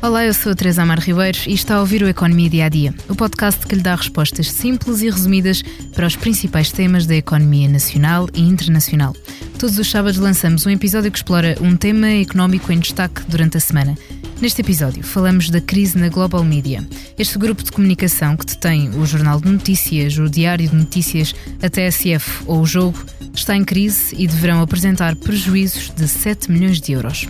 Olá, eu sou a Teresa Amar Ribeiro e está a ouvir o Economia Dia a Dia, o podcast que lhe dá respostas simples e resumidas para os principais temas da economia nacional e internacional. Todos os sábados lançamos um episódio que explora um tema económico em destaque durante a semana. Neste episódio, falamos da crise na Global Media. Este grupo de comunicação que detém o Jornal de Notícias, o Diário de Notícias, a TSF ou o Jogo, está em crise e deverão apresentar prejuízos de 7 milhões de euros.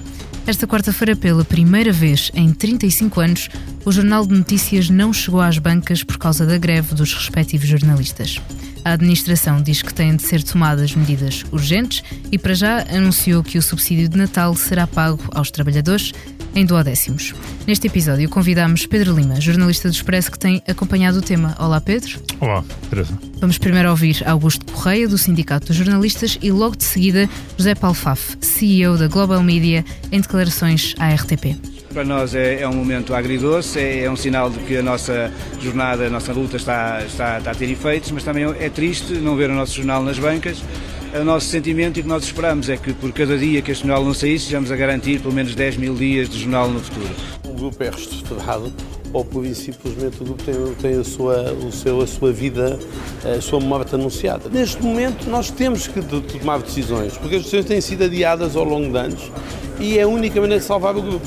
Esta quarta-feira, pela primeira vez em 35 anos, o Jornal de Notícias não chegou às bancas por causa da greve dos respectivos jornalistas. A administração diz que têm de ser tomadas medidas urgentes e, para já, anunciou que o subsídio de Natal será pago aos trabalhadores em duodécimos. Neste episódio convidamos Pedro Lima, jornalista do Expresso que tem acompanhado o tema. Olá, Pedro. Olá, Teresa. Vamos primeiro ouvir Augusto Correia, do Sindicato dos Jornalistas, e logo de seguida José Paulo Faf, CEO da Global Media, em declarações à RTP. Para nós é, é, um momento agridoce, é, é, um sinal de que a nossa jornada, a nossa luta está, está, está a ter efeitos, mas também é triste não ver o nosso jornal nas bancas o nosso sentimento e o que nós esperamos é que por cada dia que este jornal não saísse, estejamos a garantir pelo menos 10 mil dias de jornal no futuro. O grupo é reestruturado ou por isso simplesmente o grupo tem, tem a, sua, o seu, a sua vida, a sua morte anunciada. Neste momento nós temos que tomar decisões, porque as decisões têm sido adiadas ao longo de anos e é a única maneira de salvar o grupo.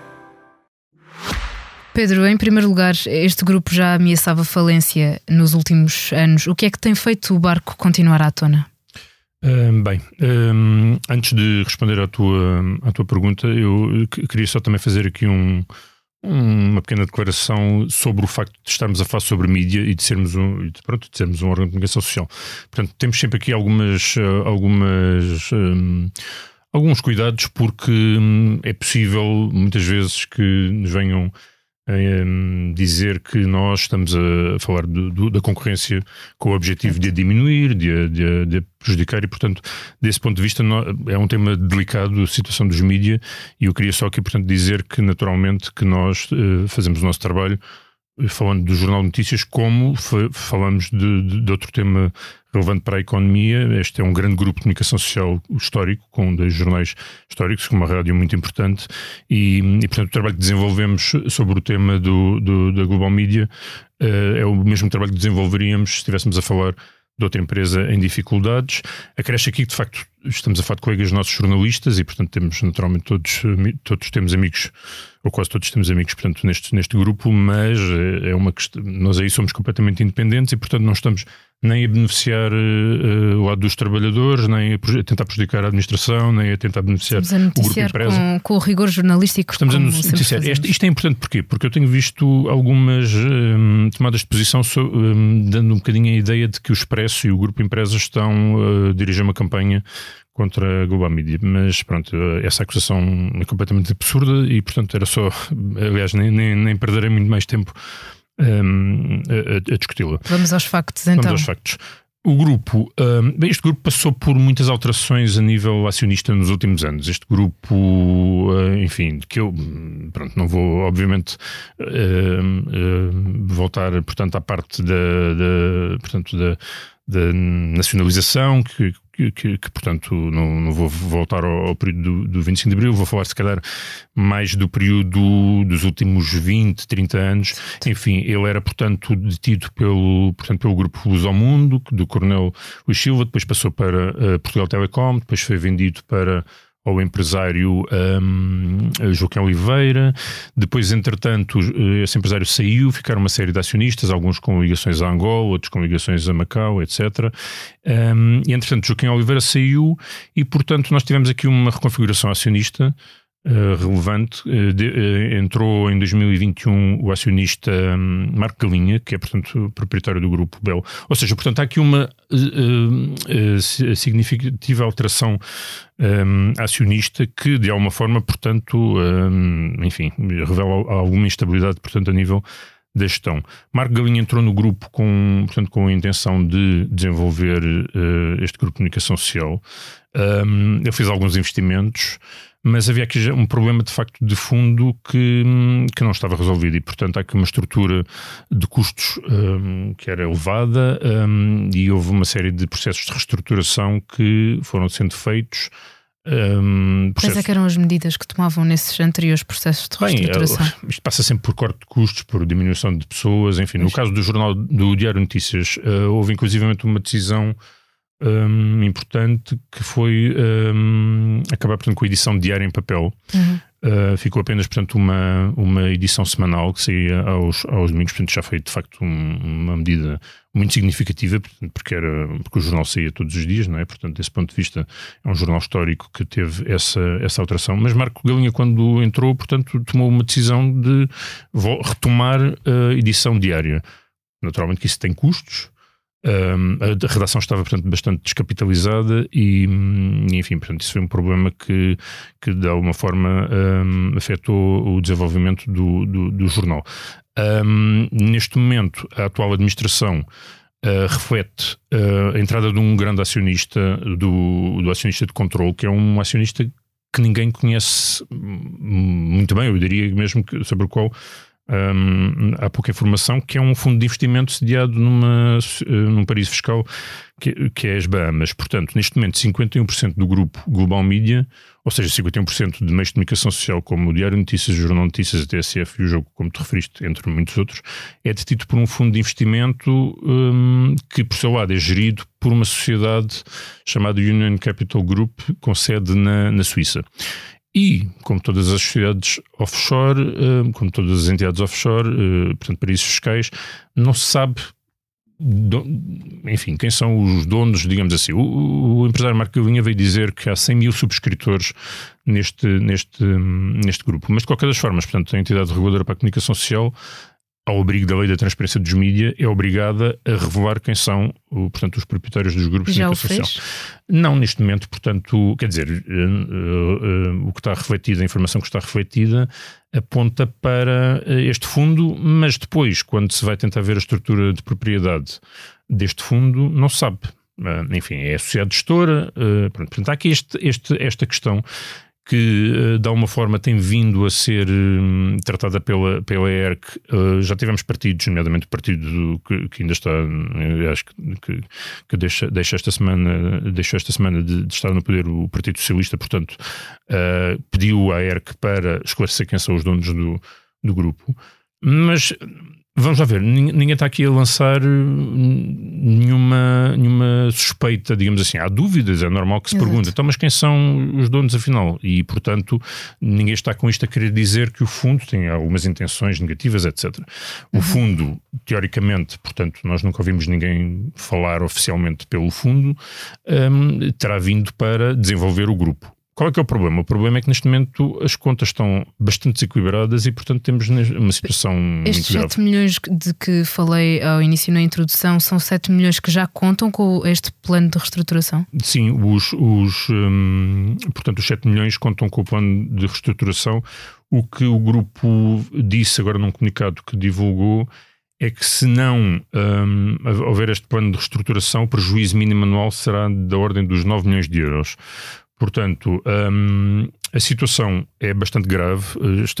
Pedro, em primeiro lugar, este grupo já ameaçava falência nos últimos anos. O que é que tem feito o barco continuar à tona? Um, bem, um, antes de responder à tua, à tua pergunta, eu queria só também fazer aqui um, uma pequena declaração sobre o facto de estarmos a falar sobre mídia e de sermos um, pronto, de sermos um órgão de comunicação social. Portanto, temos sempre aqui algumas, uh, algumas um, alguns cuidados porque hum, é possível muitas vezes que nos venham em dizer que nós estamos a falar do, do, da concorrência com o objetivo de a diminuir, de a, de, a, de a, prejudicar, e portanto, desse ponto de vista, é um tema delicado a situação dos mídias, e eu queria só aqui, portanto, dizer que naturalmente que nós uh, fazemos o nosso trabalho falando do Jornal de Notícias, como falamos de, de, de, outro tema relevante para a economia. Este é um grande grupo de comunicação social histórico, com dois jornais históricos, com uma rádio muito importante, e, e portanto o trabalho que desenvolvemos sobre o tema do, do da Global Media uh, é o mesmo trabalho que desenvolveríamos se estivéssemos a falar de outra empresa em dificuldades. Acresce aqui que, de facto, estamos a falar de colegas nossos jornalistas e, portanto, temos naturalmente todos, todos temos amigos, ou quase todos temos amigos, portanto, neste, neste grupo, mas é uma questão, nós aí somos completamente independentes e, portanto, não estamos nem a beneficiar uh, o lado dos trabalhadores, nem a, tentar prejudicar a administração, nem a tentar beneficiar a o grupo empresa. Com, com o rigor jornalístico. Estamos a noticiar. Isto, isto, é importante porquê? Porque eu tenho visto algumas um, tomadas de posição so, um, dando um bocadinho a ideia de que o Expresso e o grupo Empresas estão a dirigir uma campanha contra a Global Media, mas pronto, essa acusação é completamente absurda e portanto era só, aliás, nem, nem, nem perderei muito mais tempo um, a, a discuti-la. Vamos aos factos então. Vamos aos factos. O grupo, um, bem, este grupo passou por muitas alterações a nível acionista nos últimos anos. Este grupo, uh, enfim, que eu, pronto, não vou, obviamente, uh, uh, voltar, portanto, à parte da, da portanto, da, da nacionalização, que, que, que, que, portanto não, não, vou voltar ao, ao período do, do 25 de Abril, vou falar se calhar mais do período dos últimos 20, 30 anos. Enfim, ele era portanto detido pelo, portanto, pelo grupo Luz ao Mundo, do Coronel Luís Silva, depois passou para uh, Portugal Telecom, depois foi vendido para ao empresário um, Joaquim Oliveira. Depois, entretanto, esse empresário saiu, ficaram uma série de acionistas, alguns com ligações a Angola, outros com ligações a Macau, etc. Um, e, entretanto, Joaquim Oliveira saiu e, portanto, nós tivemos aqui uma reconfiguração acionista Uh, relevante. Uh, de, uh, entrou em 2021 o acionista um, Marco Galinha, que é, portanto, proprietário do grupo Bell. Ou seja, portanto, há aqui uma significativa alteração um, acionista que, de alguma forma, portanto, um, enfim, revela alguma instabilidade, portanto, a nível da gestão. Marco Galinha entrou no grupo com, portanto, com a intenção de desenvolver este grupo de comunicação social. Um, ele fez alguns investimentos mas havia aqui um problema de facto de fundo que, que não estava resolvido e, portanto, há aqui uma estrutura de custos um, que era elevada um, e houve uma série de processos de reestruturação que foram sendo feitos. Um, Quais é que eram as medidas que tomavam nesses anteriores processos de reestruturação? Bem, isto passa sempre por corte de custos, por diminuição de pessoas, enfim. No caso do jornal do Diário Notícias, uh, houve inclusivamente uma decisão um, importante que foi um, acabar portanto, com a edição diária em papel. Uhum. Uh, ficou apenas portanto, uma, uma edição semanal que saía aos, aos domingos, portanto já foi de facto um, uma medida muito significativa, portanto, porque, era, porque o jornal saía todos os dias, não é? Portanto, desse ponto de vista, é um jornal histórico que teve essa, essa alteração. Mas Marco Galinha, quando entrou, portanto, tomou uma decisão de retomar a edição diária. Naturalmente que isso tem custos, um, a redação estava, portanto, bastante descapitalizada e, enfim, portanto, isso foi um problema que, que de alguma forma, um, afetou o desenvolvimento do, do, do jornal. Um, neste momento, a atual administração uh, reflete uh, a entrada de um grande acionista, do, do acionista de controle, que é um acionista que ninguém conhece muito bem, eu diria mesmo que, sobre o qual um, há pouca informação, que é um fundo de investimento sediado numa, eh, num paraíso fiscal que, que é as Bahamas. Portanto, neste momento, 51% do grupo Global Media, ou seja, 51% de meios de comunicação social, como o Diário Notícias, o Jornal Notícias, a TSF e o Jogo, como te referiste, entre muitos outros, é detido por um fundo de investimento um, que, por seu lado, é gerido por uma sociedade chamada Union Capital Group, com sede na, na Suíça. E, como todas as sociedades offshore, eh, como todas as entidades offshore, eh, portanto, paraísos fiscais, não se sabe, enfim, quem são os donos, digamos assim. O, o empresário Marco Galinha veio dizer que há 100 mil subscritores neste, neste, neste grupo. Mas, de qualquer das formas, portanto, a entidade reguladora para a comunicação social ao abrigo da lei da transparência dos mídias, é obrigada a revelar quem são, portanto, os proprietários dos grupos Já de comunicação social. Não neste momento, portanto, quer dizer, uh, uh, o que está refletido, a informação que está refletida, aponta para este fundo, mas depois, quando se vai tentar ver a estrutura de propriedade deste fundo, não se sabe. Enfim, é a sociedade gestora. portanto, há aqui este, este, esta questão que eh, de alguma forma tem vindo a ser hum, tratada pela, pela ERC. Uh, já tivemos partidos, nomeadamente o partido que, que ainda está, acho que, que, deixa, deixa esta semana, deixou esta semana de, de, estar no poder o Partido Socialista, portanto, uh, pediu à ERC para esclarecer quem são os donos do, do grupo. Mas Vamos lá ver, ninguém está aqui a lançar nenhuma, nenhuma suspeita, digamos assim. Há dúvidas, é normal que se Exato. pergunte, então, mas quem são os donos afinal? E, portanto, ninguém está com isto a querer dizer que o fundo tem algumas intenções negativas, etc. O uhum. fundo, teoricamente, portanto, nós nunca ouvimos ninguém falar oficialmente pelo fundo, um, terá vindo para desenvolver o grupo. Qual é que é o problema? O problema é que neste momento as contas estão bastante desequilibradas e, portanto, temos uma situação Estes muito grave. 7 milhões de que falei ao início na introdução são 7 milhões que já contam com este plano de reestruturação? Sim, os, os, hum, portanto, os 7 milhões contam com o plano de reestruturação. O que o grupo disse agora num comunicado que divulgou é que se não um, houver este plano de reestruturação, o prejuízo mínimo anual será da ordem dos 9 milhões de euros. Portanto, um, a situação é bastante grave.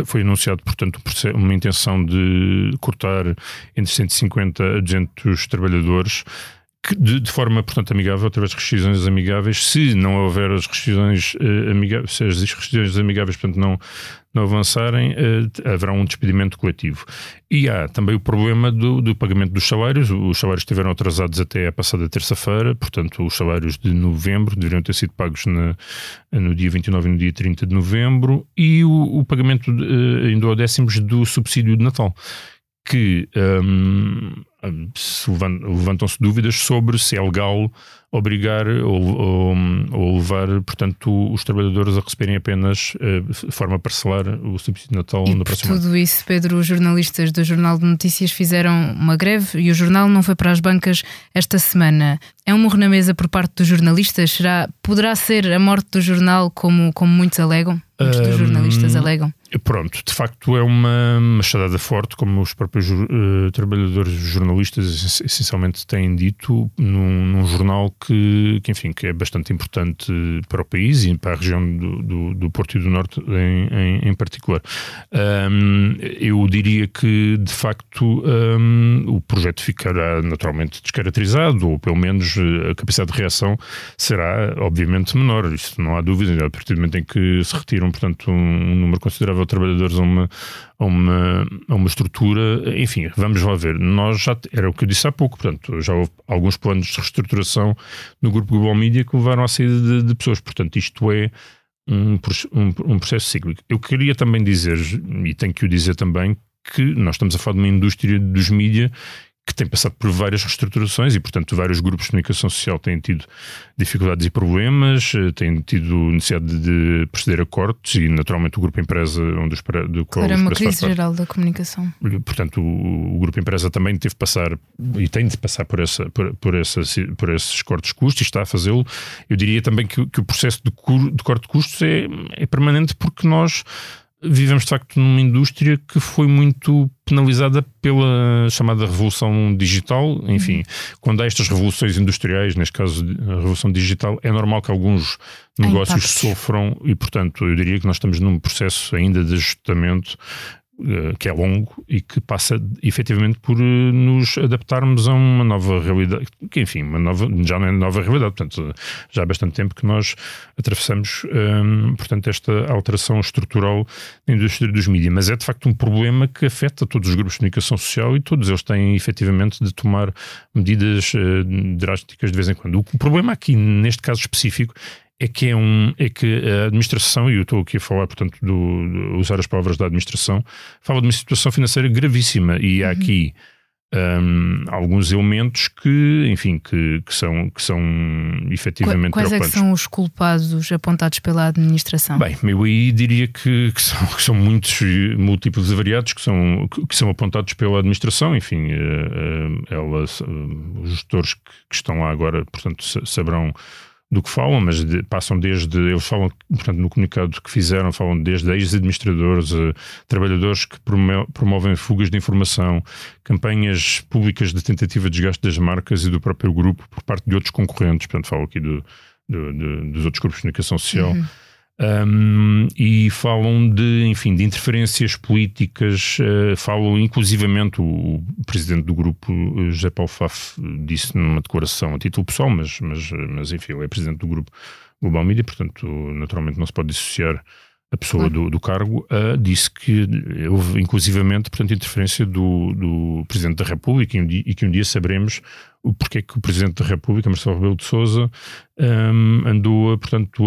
Foi anunciado, portanto, uma intenção de cortar entre 150 a 200 trabalhadores. De, de, forma, portanto, amigável, através de rescisões amigáveis. Se não houver as rescisões uh, amigáveis, se as rescisões amigáveis, portanto, não, não avançarem, uh, haverá um despedimento coletivo. E há também o problema do, do, pagamento dos salários. Os salários estiveram atrasados até a passada terça-feira, portanto, os salários de novembro deveriam ter sido pagos na, no dia 29 e no dia 30 de novembro, e o, o pagamento uh, em duodécimos do subsídio de Natal que um, levantam-se dúvidas sobre se é legal obrigar ou, ou, ou, levar, portanto, os trabalhadores a receberem apenas uh, de forma parcelar o subsídio de Natal e no próximo ano. tudo isso, Pedro, os jornalistas do Jornal de Notícias fizeram uma greve e o jornal não foi para as bancas esta semana. É um morro na mesa por parte dos jornalistas? Será, poderá ser a morte do jornal como, como muitos alegam? Muitos dos jornalistas alegam? Pronto, de facto é uma machadada forte, como os próprios uh, trabalhadores jornalistas essencialmente têm dito, num, num jornal que, que, enfim, que é bastante importante para o país e para a região do, do, do Porto e do Norte em, em, em particular. Um, eu diria que, de facto, um, o projeto ficará naturalmente descaracterizado, ou pelo menos a capacidade de reação será, obviamente, menor. Isso não há dúvida. A partir do momento em que se retiram, portanto, um, um número considerável de trabalhadores a uma, a uma, a uma estrutura. Enfim, vamos lá ver. Nós já, era o que eu disse há pouco, portanto, já houve alguns planos de reestruturação no grupo Global Media que levaram à saída de, de pessoas. Portanto, isto é um, um, um processo cíclico. Eu queria também dizer, e tenho que o dizer também, que nós estamos a falar de uma indústria dos mídia que tem passado por várias reestruturações e, portanto, vários grupos de comunicação social têm tido dificuldades e problemas, eh, têm tido necessidade de proceder a cortes e, naturalmente, o Grupo Empresa, onde os, do qual é uma crise geral da comunicação. Portanto, o, o, Grupo Empresa também teve de passar e tem de passar por, essa, por, por, essa, por esses cortes de custos e está a fazê-lo. Eu diria também que, que o processo de, cur, de corte de custos é, é permanente porque nós vivemos de facto numa indústria que foi muito penalizada pela chamada revolução digital. Enfim, uhum. quando há estas revoluções industriais, neste caso a revolução digital, é normal que alguns negócios sofram e, portanto, eu diria que nós estamos num processo ainda de ajustamento que é longo e que passa efetivamente por eh, nos adaptarmos a uma nova realidade, que enfim, uma nova, já não é nova realidade, portanto, já há bastante tempo que nós atravessamos, ehm, portanto, esta alteração estrutural na indústria dos mídias, mas é de facto um problema que afeta todos os grupos de comunicação social e todos eles têm efetivamente de tomar medidas uh, drásticas de vez em quando. O problema aqui, neste caso específico, é que é um é que a administração e eu estou aqui a falar portanto do, do usar as palavras da administração fala de uma situação financeira gravíssima. E há uhum. aqui um, alguns elementos que enfim que, que são que são efetivamente quais é que são os culpados apontados pela administração? Bem eu aí diria que, que, são, que são muitos múltiplos e variados que são que são apontados pela administração. Enfim uh, uh, elas uh, os gestores que, que estão lá agora portanto saberão do que falam, mas de, passam desde, eles falam, portanto, no comunicado que fizeram, falam desde ex-administradores, uh, trabalhadores que promovem fugas de informação, campanhas públicas de tentativa de desgaste das marcas e do próprio grupo por parte de outros concorrentes, portanto, falo aqui do, do, do, dos outros grupos de comunicação social. Uhum um, e falam de, enfim, de interferências políticas, uh, falam inclusivamente o, o, presidente do grupo, eh, José Paulo Faf, disse numa declaração a título pessoal, mas, mas, mas enfim, ele é presidente do grupo Global Media, portanto, naturalmente não se pode dissociar a pessoa do, do, cargo, uh, disse que houve inclusivamente, portanto, interferência do, do Presidente da República e, um dia, e, que um dia saberemos o porquê que o Presidente da República, Marcelo Rebelo de Sousa, um, andou, portanto,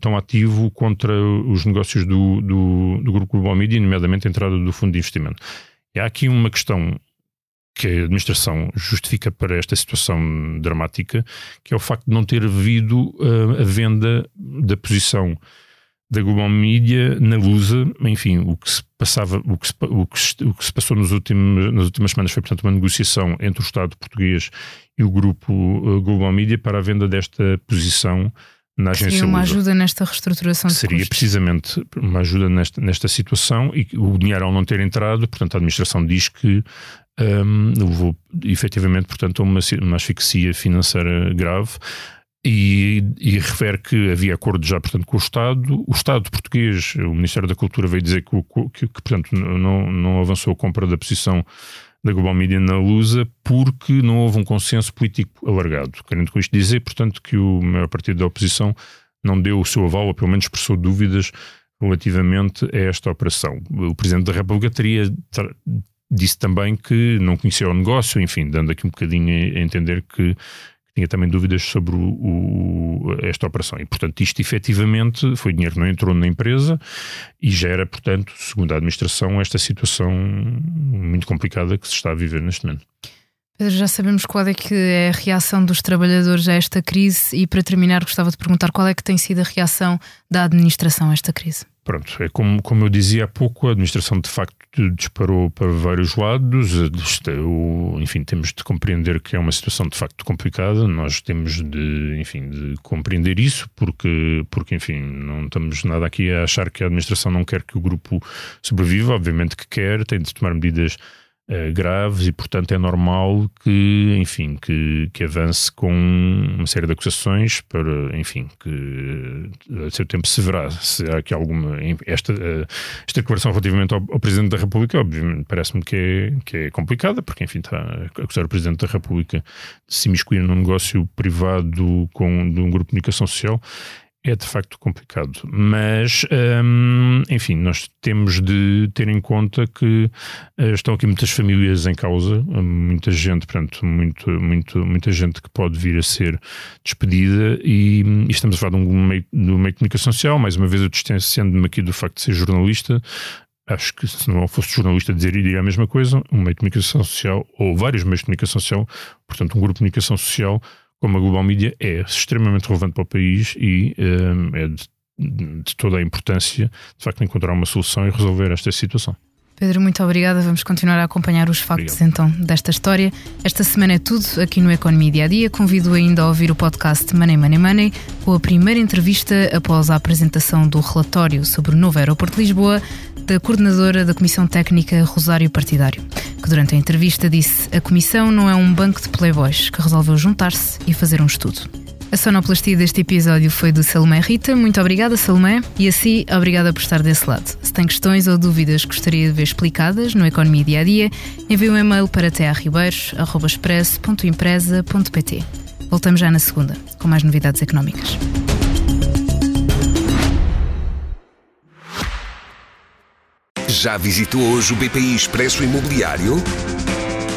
tão ativo contra os negócios do, do, do Grupo Global Media, nomeadamente a entrada do Fundo de Investimento. E há aqui uma questão que a administração justifica para esta situação dramática, que é o facto de não ter havido uh, a venda da posição da Global Media na Lusa, enfim, o que se passava, o que se, o que se, o que se passou nos últimos, nas últimas semanas foi, portanto, uma negociação entre o Estado português e o grupo uh, Global Media para a venda desta posição na agência Seria uma Lusa. ajuda nesta reestruturação de Seria custos. precisamente uma ajuda nesta, nesta situação e o dinheiro ao não ter entrado, portanto, a administração diz que um, levou efetivamente, portanto, a uma, uma asfixia financeira grave. E, e, refere que havia acordo já, portanto, com o Estado. O Estado português, o Ministério da Cultura, veio dizer que, que, que portanto, não, não avançou a compra da posição da Global Media na Lusa porque não houve um consenso político alargado. Querendo com isto dizer, portanto, que o maior partido da oposição não deu o seu aval, ou pelo menos expressou dúvidas relativamente a esta operação. O Presidente da República teria disse também que não conhecia o negócio, enfim, dando aqui um bocadinho a entender que tinha também dúvidas sobre o, o, esta operação. E, portanto, isto efetivamente foi dinheiro que não entrou na empresa e gera, portanto, segundo a administração, esta situação muito complicada que se está a viver neste momento. Pedro, já sabemos qual é que é a reação dos trabalhadores a esta crise e para terminar gostava de perguntar qual é que tem sido a reação da administração a esta crise. Pronto, é como, como eu dizia há pouco, a administração de facto disparou para vários lados. O, enfim, temos de compreender que é uma situação de facto complicada. Nós temos de, enfim, de compreender isso, porque, porque, enfim, não estamos nada aqui a achar que a administração não quer que o grupo sobreviva. Obviamente que quer, tem de tomar medidas uh, graves e, portanto, é normal que, enfim, que, que avance com uma série de acusações para, enfim, que a seu tempo se verá se há aqui alguma. Esta, uh, esta declaração relativamente ao, ao, Presidente da República, obviamente, parece-me que é, que é complicada, porque, enfim, está a acusar o Presidente da República de se imiscuir num negócio privado com, de um grupo de comunicação social é de facto complicado, mas hum, enfim, nós temos de ter em conta que uh, estão aqui muitas famílias em causa, muita gente, portanto, muito, muito, muita gente que pode vir a ser despedida e, e estamos a falar de um meio, de um meio de comunicação social. Mais uma vez, eu distanciando-me aqui do facto de ser jornalista, acho que se não fosse jornalista dizer diria a mesma coisa, um meio de comunicação social ou vários meios de comunicação social, portanto, um grupo de comunicação social como a Global Media é extremamente relevante para o país e um, é de, de, toda a importância, de facto, encontrar uma solução e resolver esta situação. Pedro, muito obrigada. Vamos continuar a acompanhar os factos Obrigado. então desta história. Esta semana é tudo aqui no Economia Dia a Dia. Convido ainda a ouvir o podcast Money Money Money com a primeira entrevista após a apresentação do relatório sobre o novo aeroporto de Lisboa da coordenadora da Comissão Técnica Rosário Partidário, que durante a entrevista disse a Comissão não é um banco de playboys que resolveu juntar-se e fazer um estudo. A sonoplastia deste episódio foi do Salomé Rita. Muito obrigada, Salomé. E assim, obrigada por estar desse lado. Se tem questões ou dúvidas que gostaria de ver explicadas no Economia Dia a Dia, envie um e-mail para tearribeiros.express.empresa.pt. Voltamos já na segunda, com mais novidades económicas. Já visitou hoje o BPI Expresso Imobiliário?